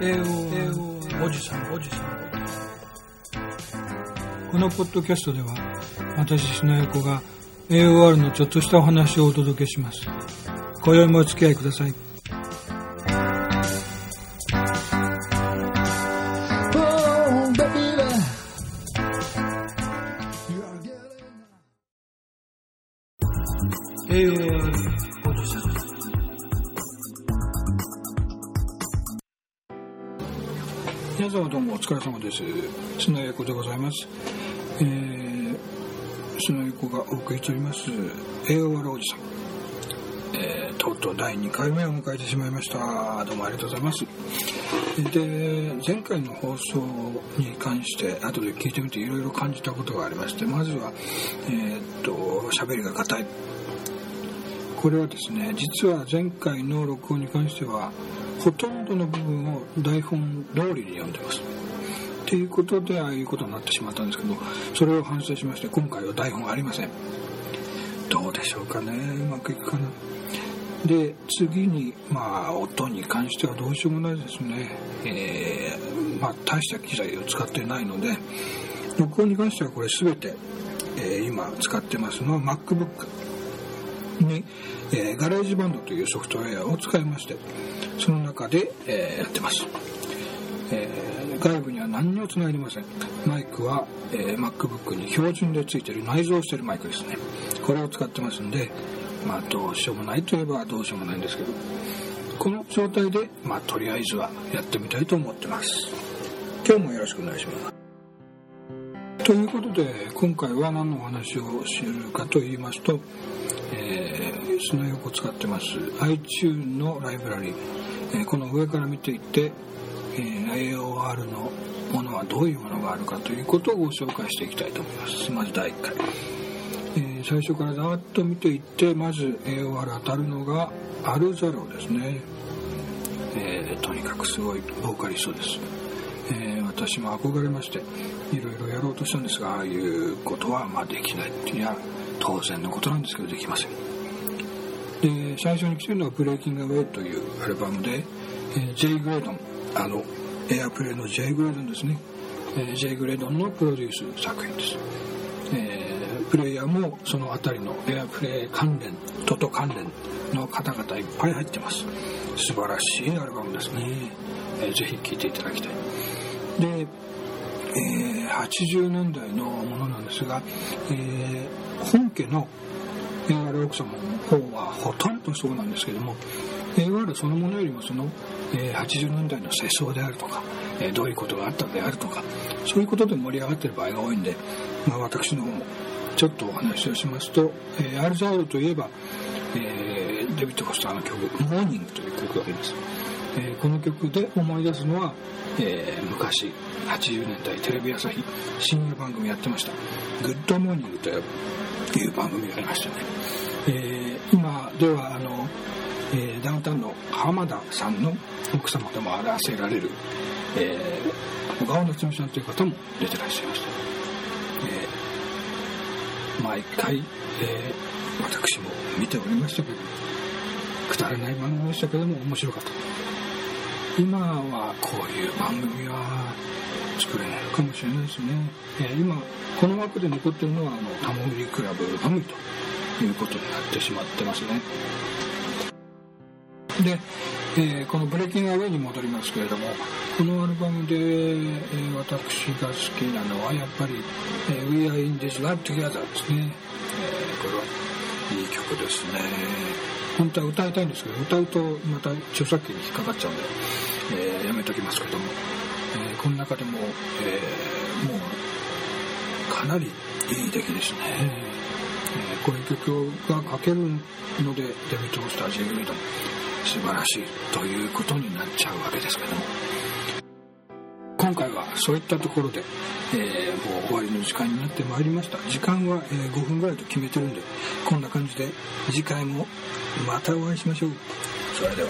AO おじさんおじさん。このポッドキャストでは私砂横が AOR のちょっとしたお話をお届けします。今宵もお付き合いください。Oh, baby. 皆様どうもお疲れ様です。砂横でございます。えー、砂横がお送りしております AOR おじさん。えーとうとう第2回目を迎えてしまいました。どうもありがとうございます。で前回の放送に関して後で聞いてみていろいろ感じたことがありましてまずはえーっと喋りが硬い。これはですね実は前回の録音に関してはほとんどの部分を台本通りに読んでます。っていうことでああいうことになってしまったんですけどそれを反省しまして今回は台本ありません。どうでしょうかね。うまくいくかな。で次にまあ音に関してはどうしようもないですね。えーまあ大した機材を使ってないので録音に関してはこれ全て、えー今使ってますのは MacBook に、えー GarageBand というソフトウェアを使いましてその中で、えーやってます、えー外部には何にもつないでません。マイクは、え MacBook に標準でついてる内蔵してるマイクですね。これを使ってますんでまあどうしようもないといえばどうしようもないんですけどこの状態でまあとりあえずはやってみたいと思ってます。今日もよろしくお願いします。ということで今回は何のお話をするかと言いますと、え、スナヨコ使ってます。iTune のライブラリー、えこの上から見ていって、え AOR のものはどういうものがあるかということをご紹介していきたいと思います。まず第1回、え最初からざーっと見ていってまず AOR 当たるのがアルザロですね、えーとにかくすごいボーカリストです。えー私も憧れましていろいろやろうとしたんですがああいうことはまあできないっていうや当然のことなんですけどできません。で最初に来てるのは「ブレイキング・アウェイ」というアルバムで、えー、J・ グレードンあのエアプレイの J・ グレードンですね、えー J・ グレードンのプロデュース作品です、えープレイヤーもその辺りのエアプレイ関連トト関連の方々いっぱい入ってます。素晴らしいアルバムですね、えーぜひ聴いていただきたい。で、えー80年代のものなんですが、えー本家の AR 奥様の方はほとんどそうなんですけども AR そのものよりもその、えー80年代の世相であるとか、えーどういうことがあったであるとかそういうことで盛り上がってる場合が多いんで、まあ、私の方もちょっとお話をしますと、えーアルザードといえば、えーデビッド・フォスターの曲「モーニング」という曲があります。えーこの曲で思い出すのは、えー昔80年代テレビ朝日深夜番組やってました「グッドモーニング」というっていう番組がありましたね、えー今ではあの、えーダウンタウンの浜田さんの奥様でもあらせられる、えー小川菜摘さんという方も出てらっしゃいました、えー毎回、えー私も見ておりましたけどくだらない番組でしたけども面白かった。今はこういう番組は作れないかもしれないですね、えー今この枠で残ってるのはあのタモリクラブ番組ということになってしまってますね。で、えーこの「ブレイキングアウェイ」に戻りますけれどもこのアルバムで、えー私が好きなのはやっぱり「えー We Are in This Love Together」ですね、えーこれはいい曲ですね。本当は歌いたいんですけど歌うとまた著作権に引っかかっちゃうんで、えーやめときますけども、えーこの中でも、えーもうかなりいい出来ですね、えーこういう曲が書けるのでデビッド・フォスター・ジェイ・グレードン素晴らしいということになっちゃうわけですけども。今回はそういったところで、えーもう終わりの時間になってまいりました。時間は、えー5分ぐらいと決めてるんでこんな感じで次回もまたお会いしましょう。それでは